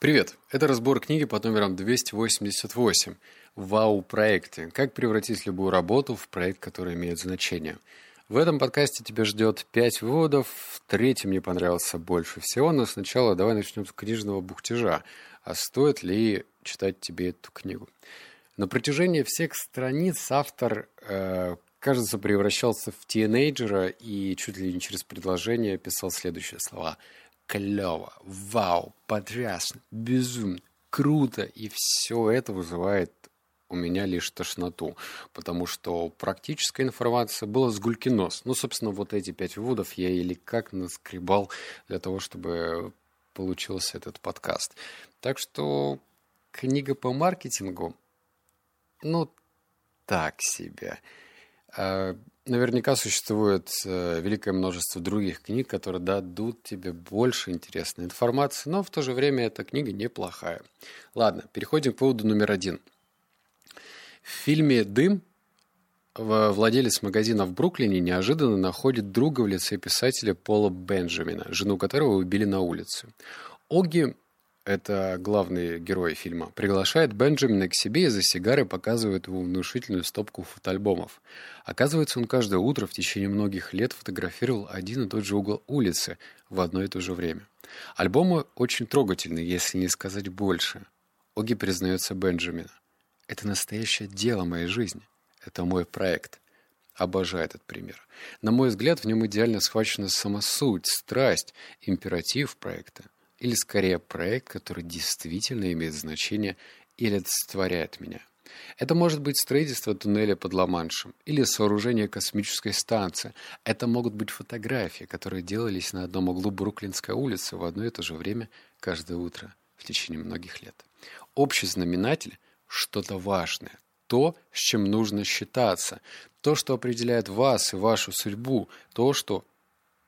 Привет! Это разбор книги под номером 288 «Вау-проекты. Как превратить любую работу в проект, который имеет значение». В этом подкасте тебя ждет пять выводов. Третий мне понравился больше всего, но сначала давай начнем с книжного бухтежа. А стоит ли читать тебе эту книгу? На протяжении всех страниц автор, э, кажется, превращался в тинейджера и чуть ли не через предложение писал следующие слова – клево, вау, потрясно, безумно, круто. И все это вызывает у меня лишь тошноту, потому что практическая информация была с гульки нос. Ну, собственно, вот эти пять выводов я или как наскребал для того, чтобы получился этот подкаст. Так что книга по маркетингу, ну, так себе. А, наверняка существует э, великое множество других книг, которые дадут тебе больше интересной информации, но в то же время эта книга неплохая. Ладно, переходим к выводу номер один. В фильме «Дым» владелец магазина в Бруклине неожиданно находит друга в лице писателя Пола Бенджамина, жену которого убили на улице. Оги это главный герой фильма, приглашает Бенджамина к себе и за сигарой показывает ему внушительную стопку фотоальбомов. Оказывается, он каждое утро в течение многих лет фотографировал один и тот же угол улицы в одно и то же время. Альбомы очень трогательные, если не сказать больше. Оги признается Бенджамина. Это настоящее дело моей жизни. Это мой проект. Обожаю этот пример. На мой взгляд, в нем идеально схвачена сама суть, страсть, императив проекта – или скорее проект, который действительно имеет значение и олицетворяет меня. Это может быть строительство туннеля под Ла-Маншем или сооружение космической станции. Это могут быть фотографии, которые делались на одном углу Бруклинской улицы в одно и то же время каждое утро в течение многих лет. Общий знаменатель – что-то важное, то, с чем нужно считаться, то, что определяет вас и вашу судьбу, то, что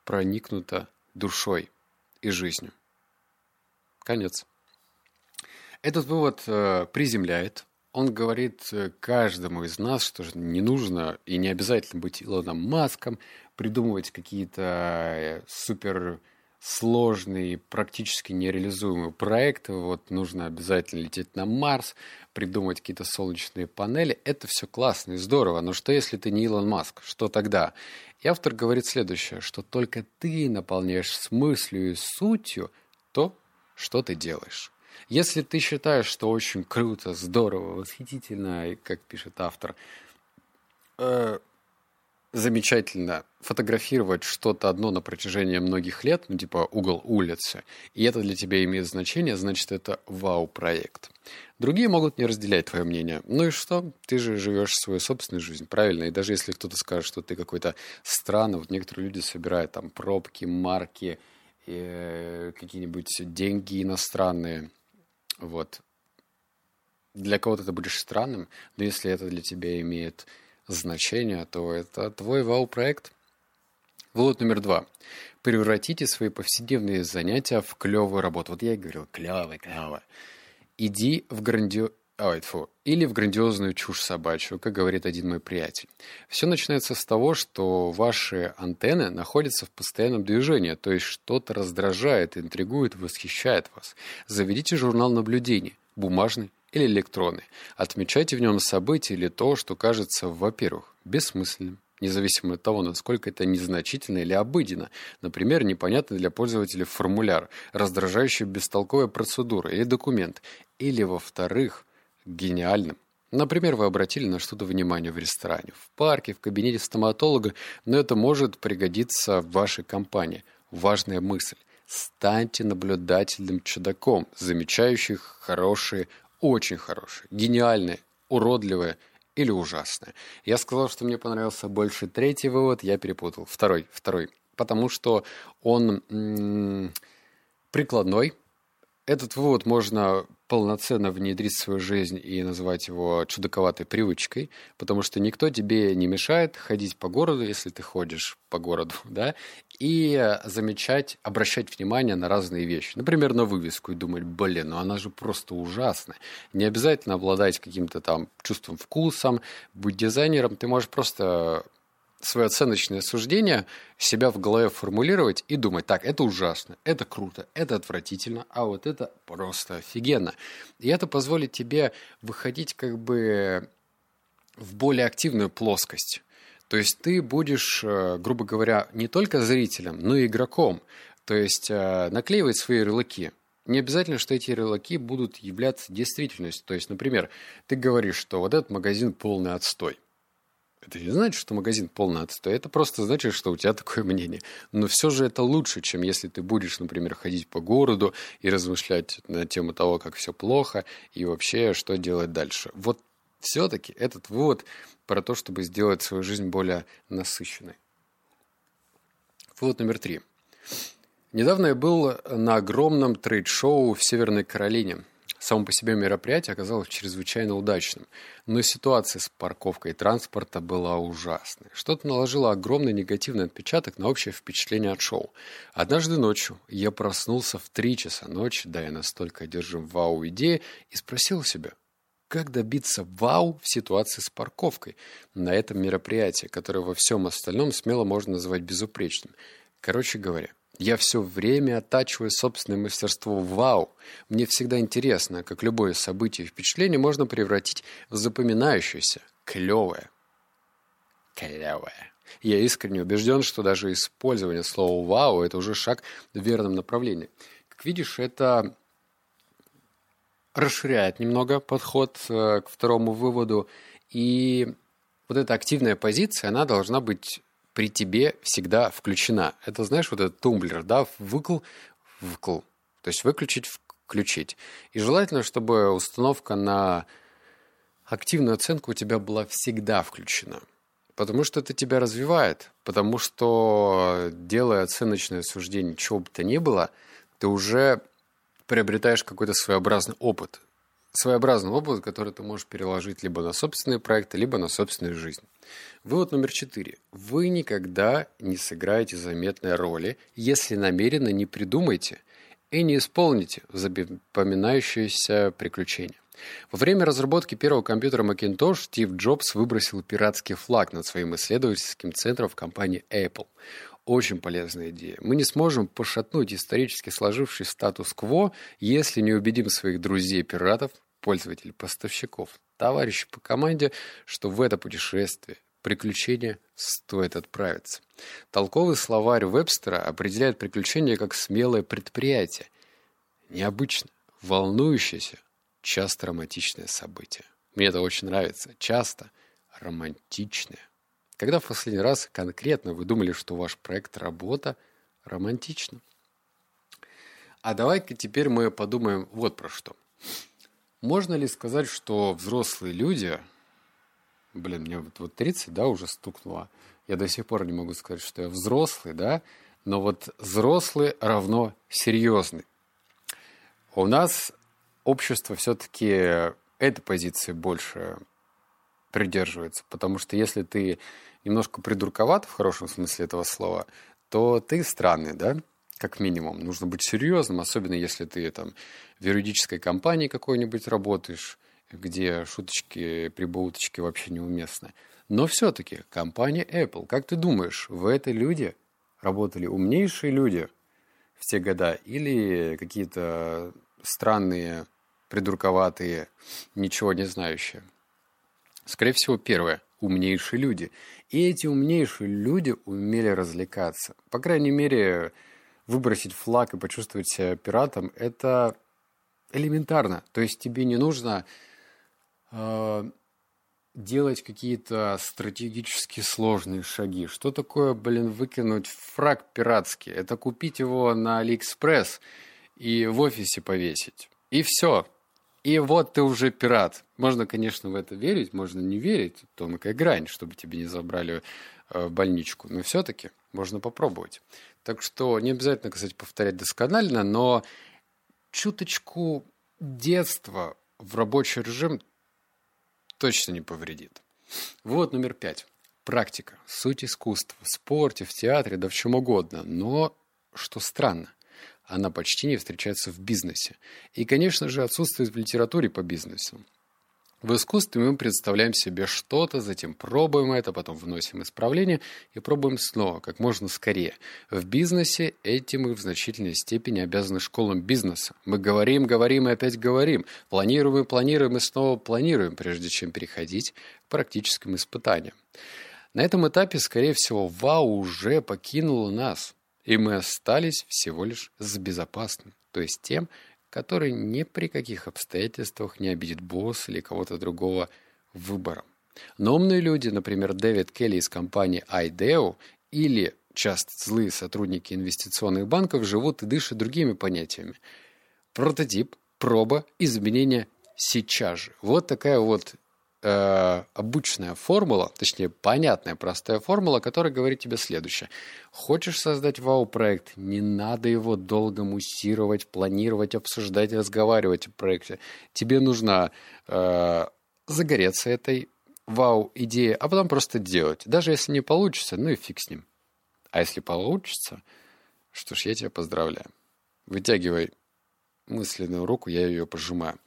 проникнуто душой и жизнью. Конец. Этот вывод э, приземляет. Он говорит э, каждому из нас, что не нужно и не обязательно быть Илоном Маском, придумывать какие-то э, супер сложные, практически нереализуемые проекты. Вот нужно обязательно лететь на Марс, придумать какие-то солнечные панели. Это все классно и здорово. Но что если ты не Илон Маск? Что тогда? И автор говорит следующее, что только ты наполняешь смыслью и сутью то, что ты делаешь. Если ты считаешь, что очень круто, здорово, восхитительно, и, как пишет автор, э, замечательно фотографировать что-то одно на протяжении многих лет, ну, типа угол улицы, и это для тебя имеет значение, значит, это вау-проект. Другие могут не разделять твое мнение. Ну и что? Ты же живешь свою собственную жизнь, правильно? И даже если кто-то скажет, что ты какой-то странный, вот некоторые люди собирают там пробки, марки, какие-нибудь деньги иностранные. Вот. Для кого-то ты будешь странным, но если это для тебя имеет значение, то это твой вау-проект. Вывод номер два. Превратите свои повседневные занятия в клевую работу. Вот я и говорил, клевый, клевый. Иди в грандио... Ой, фу. Или в грандиозную чушь собачью, как говорит один мой приятель. Все начинается с того, что ваши антенны находятся в постоянном движении, то есть что-то раздражает, интригует, восхищает вас. Заведите журнал наблюдений, бумажный или электронный. Отмечайте в нем события или то, что кажется, во-первых, бессмысленным, независимо от того, насколько это незначительно или обыденно. Например, непонятный для пользователя формуляр, раздражающая бестолковая процедура или документ. Или, во-вторых, гениальным. Например, вы обратили на что-то внимание в ресторане, в парке, в кабинете стоматолога, но это может пригодиться в вашей компании. Важная мысль. Станьте наблюдательным чудаком, замечающим хорошие, очень хорошие, гениальные, уродливые или ужасные. Я сказал, что мне понравился больше третий вывод, я перепутал. Второй, второй. Потому что он м- прикладной, этот вывод можно полноценно внедрить в свою жизнь и назвать его чудаковатой привычкой, потому что никто тебе не мешает ходить по городу, если ты ходишь по городу, да, и замечать, обращать внимание на разные вещи. Например, на вывеску и думать, блин, ну она же просто ужасная. Не обязательно обладать каким-то там чувством вкусом, быть дизайнером, ты можешь просто свое оценочное суждение себя в голове формулировать и думать, так, это ужасно, это круто, это отвратительно, а вот это просто офигенно. И это позволит тебе выходить как бы в более активную плоскость. То есть ты будешь, э, грубо говоря, не только зрителем, но и игроком. То есть э, наклеивать свои ярлыки. Не обязательно, что эти ярлыки будут являться действительностью. То есть, например, ты говоришь, что вот этот магазин полный отстой. Это не значит, что магазин полный отстой. Это просто значит, что у тебя такое мнение. Но все же это лучше, чем если ты будешь, например, ходить по городу и размышлять на тему того, как все плохо и вообще, что делать дальше. Вот все-таки этот вывод про то, чтобы сделать свою жизнь более насыщенной. Вывод номер три. Недавно я был на огромном трейд-шоу в Северной Каролине. Само по себе мероприятие оказалось чрезвычайно удачным, но ситуация с парковкой транспорта была ужасной. Что-то наложило огромный негативный отпечаток на общее впечатление от шоу. Однажды ночью я проснулся в три часа ночи, да я настолько одержим вау-идеи, и спросил себя, как добиться вау в ситуации с парковкой на этом мероприятии, которое во всем остальном смело можно назвать безупречным. Короче говоря, я все время оттачиваю собственное мастерство вау. Мне всегда интересно, как любое событие и впечатление можно превратить в запоминающееся, клевое. Клевое. Я искренне убежден, что даже использование слова «вау» — это уже шаг в верном направлении. Как видишь, это расширяет немного подход э, к второму выводу. И вот эта активная позиция, она должна быть при тебе всегда включена. Это, знаешь, вот этот тумблер, да, выкл, вкл. То есть выключить, включить. И желательно, чтобы установка на активную оценку у тебя была всегда включена. Потому что это тебя развивает. Потому что, делая оценочное суждение, чего бы то ни было, ты уже приобретаешь какой-то своеобразный опыт. Своеобразный опыт, который ты можешь переложить либо на собственные проекты, либо на собственную жизнь. Вывод номер четыре. Вы никогда не сыграете заметной роли, если намеренно не придумаете и не исполните запоминающееся приключения. Во время разработки первого компьютера Macintosh Стив Джобс выбросил пиратский флаг над своим исследовательским центром в компании Apple. Очень полезная идея. Мы не сможем пошатнуть исторически сложивший статус-кво, если не убедим своих друзей-пиратов, пользователей, поставщиков, товарищей по команде, что в это путешествие, приключение стоит отправиться. Толковый словарь Вебстера определяет приключение как смелое предприятие. Необычно, волнующееся, часто романтичное событие. Мне это очень нравится. Часто романтичное. Когда в последний раз конкретно вы думали, что ваш проект работа романтична? А давай-ка теперь мы подумаем вот про что. Можно ли сказать, что взрослые люди, блин, мне вот, вот 30, да, уже стукнуло, я до сих пор не могу сказать, что я взрослый, да, но вот взрослый равно серьезный. У нас общество все-таки этой позиции больше придерживается. Потому что если ты немножко придурковат, в хорошем смысле этого слова, то ты странный, да? Как минимум. Нужно быть серьезным, особенно если ты там в юридической компании какой-нибудь работаешь, где шуточки, прибауточки вообще неуместны. Но все-таки компания Apple, как ты думаешь, в этой люди работали умнейшие люди в те года или какие-то странные, придурковатые, ничего не знающие? Скорее всего, первое – умнейшие люди. И эти умнейшие люди умели развлекаться. По крайней мере, выбросить флаг и почувствовать себя пиратом – это элементарно. То есть тебе не нужно э, делать какие-то стратегически сложные шаги. Что такое, блин, выкинуть флаг пиратский? Это купить его на Алиэкспресс и в офисе повесить. И все. И вот ты уже пират. Можно, конечно, в это верить, можно не верить. Тонкая грань, чтобы тебе не забрали э, в больничку. Но все-таки можно попробовать. Так что не обязательно, кстати, повторять досконально, но чуточку детства в рабочий режим точно не повредит. Вот номер пять. Практика. Суть искусства. В спорте, в театре, да в чем угодно. Но, что странно, она почти не встречается в бизнесе. И, конечно же, отсутствует в литературе по бизнесу. В искусстве мы представляем себе что-то, затем пробуем это, потом вносим исправление и пробуем снова, как можно скорее. В бизнесе этим мы в значительной степени обязаны школам бизнеса. Мы говорим, говорим и опять говорим, планируем, планируем и снова планируем, прежде чем переходить к практическим испытаниям. На этом этапе, скорее всего, ВАУ уже покинула нас, и мы остались всего лишь с безопасным, то есть тем, который ни при каких обстоятельствах не обидит босс или кого-то другого выбором. Но умные люди, например, Дэвид Келли из компании IDEO или часто злые сотрудники инвестиционных банков живут и дышат другими понятиями. Прототип, проба, изменения сейчас же. Вот такая вот э, обычная формула, точнее, понятная, простая формула, которая говорит тебе следующее. Хочешь создать вау-проект, не надо его долго муссировать, планировать, обсуждать, разговаривать о проекте. Тебе нужно э, загореться этой вау-идеей, а потом просто делать. Даже если не получится, ну и фиг с ним. А если получится, что ж, я тебя поздравляю. Вытягивай мысленную руку, я ее пожимаю.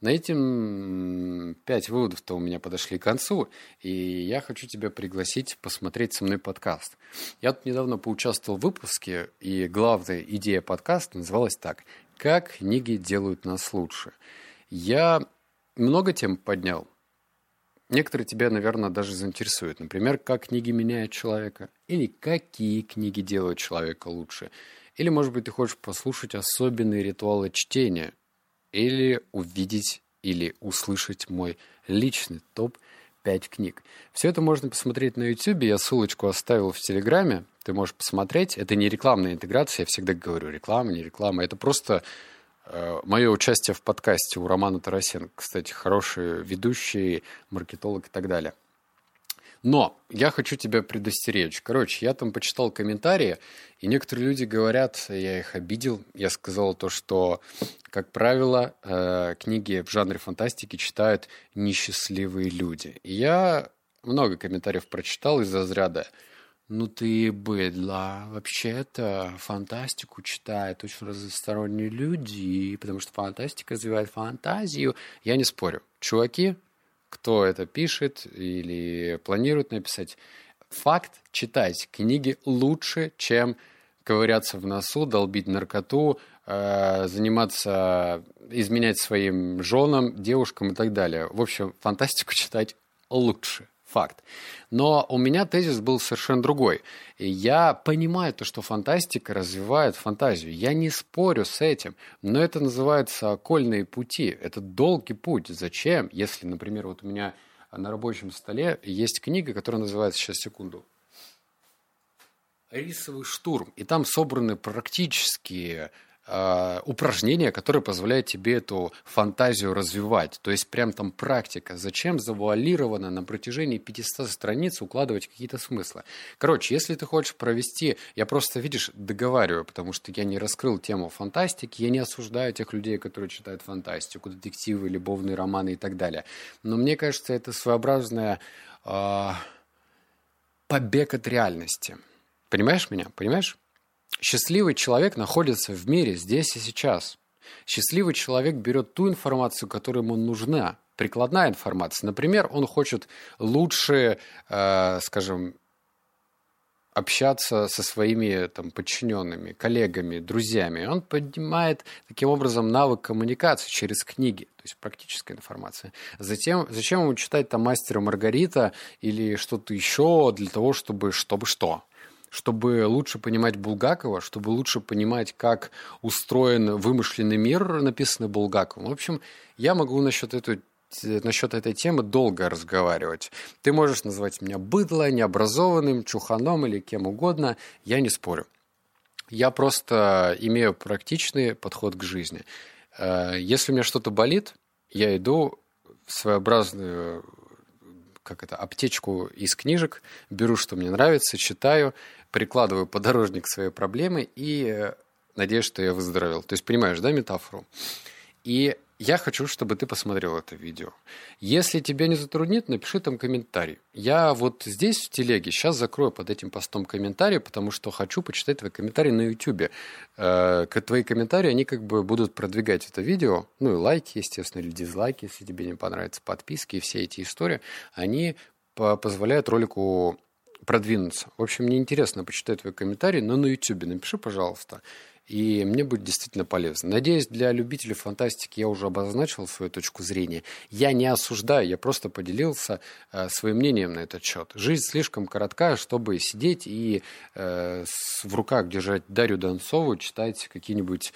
На этим пять выводов-то у меня подошли к концу, и я хочу тебя пригласить посмотреть со мной подкаст. Я тут недавно поучаствовал в выпуске, и главная идея подкаста называлась так «Как книги делают нас лучше». Я много тем поднял. Некоторые тебя, наверное, даже заинтересуют. Например, как книги меняют человека, или какие книги делают человека лучше – или, может быть, ты хочешь послушать особенные ритуалы чтения, или увидеть или услышать мой личный топ 5 книг. Все это можно посмотреть на YouTube. Я ссылочку оставил в Телеграме. Ты можешь посмотреть. Это не рекламная интеграция. Я всегда говорю, реклама, не реклама. Это просто э, мое участие в подкасте у Романа Тарасенко. Кстати, хороший ведущий, маркетолог и так далее. Но я хочу тебя предостеречь. Короче, я там почитал комментарии, и некоторые люди говорят, я их обидел, я сказал то, что, как правило, э, книги в жанре фантастики читают несчастливые люди. И я много комментариев прочитал из разряда ну ты быдло. Вообще-то фантастику читают очень разносторонние люди, потому что фантастика развивает фантазию. Я не спорю. Чуваки, кто это пишет или планирует написать. Факт – читать книги лучше, чем ковыряться в носу, долбить наркоту, э, заниматься, изменять своим женам, девушкам и так далее. В общем, фантастику читать лучше факт. Но у меня тезис был совершенно другой. Я понимаю то, что фантастика развивает фантазию. Я не спорю с этим. Но это называется окольные пути. Это долгий путь. Зачем? Если, например, вот у меня на рабочем столе есть книга, которая называется, сейчас секунду, «Рисовый штурм». И там собраны практически э, упражнение, которое позволяет тебе эту фантазию развивать. То есть прям там практика. Зачем завуалированно на протяжении 500 страниц укладывать какие-то смыслы? Короче, если ты хочешь провести... Я просто, видишь, договариваю, потому что я не раскрыл тему фантастики, я не осуждаю тех людей, которые читают фантастику, детективы, любовные романы и так далее. Но мне кажется, это своеобразная э, побег от реальности. Понимаешь меня? Понимаешь? Счастливый человек находится в мире здесь и сейчас. Счастливый человек берет ту информацию, которая ему нужна, прикладная информация. Например, он хочет лучше, э, скажем, общаться со своими там, подчиненными, коллегами, друзьями. Он поднимает таким образом навык коммуникации через книги, то есть практическая информация. Затем, зачем ему читать там «Мастера Маргарита» или что-то еще для того, чтобы, чтобы что? Чтобы лучше понимать Булгакова, чтобы лучше понимать, как устроен вымышленный мир, написанный Булгаковым. В общем, я могу насчет этой насчет этой темы долго разговаривать. Ты можешь назвать меня быдло, необразованным, чуханом или кем угодно, я не спорю. Я просто имею практичный подход к жизни. Э, если у меня что-то болит, я иду в своеобразную как это, аптечку из книжек, беру, что мне нравится, читаю, прикладываю подорожник своей проблеме и э, надеюсь, что я выздоровел. То есть понимаешь, да, метафору? И Я хочу, чтобы ты посмотрел это видео. Если тебя не затруднит, напиши там комментарий. Я вот здесь в телеге сейчас закрою под этим постом комментарий, потому что хочу почитать твои комментарии на YouTube. Э, твои комментарии, они как бы будут продвигать это видео. Ну и лайки, естественно, или дизлайки, если тебе не понравятся, подписки и все эти истории. Они позволяют ролику продвинуться. В общем, мне интересно почитать твои комментарии, но на YouTube напиши, пожалуйста и мне будет действительно полезно. Надеюсь, для любителей фантастики я уже обозначил свою точку зрения. Я не осуждаю, я просто поделился э, своим мнением на этот счет. Жизнь слишком коротка, чтобы сидеть и э, с, в руках держать Дарью Донцову, читать какие-нибудь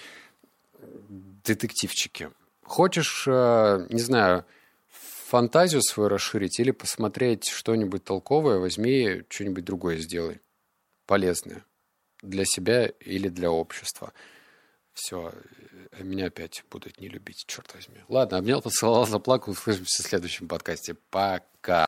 детективчики. Хочешь, э, не знаю, фантазию свою расширить или посмотреть что-нибудь толковое, возьми что-нибудь другое сделай, полезное для себя или для общества. Все, э, меня опять будут не любить, черт возьми. Ладно, обнял, поцеловал, заплакал. Услышимся в следующем подкасте. Пока.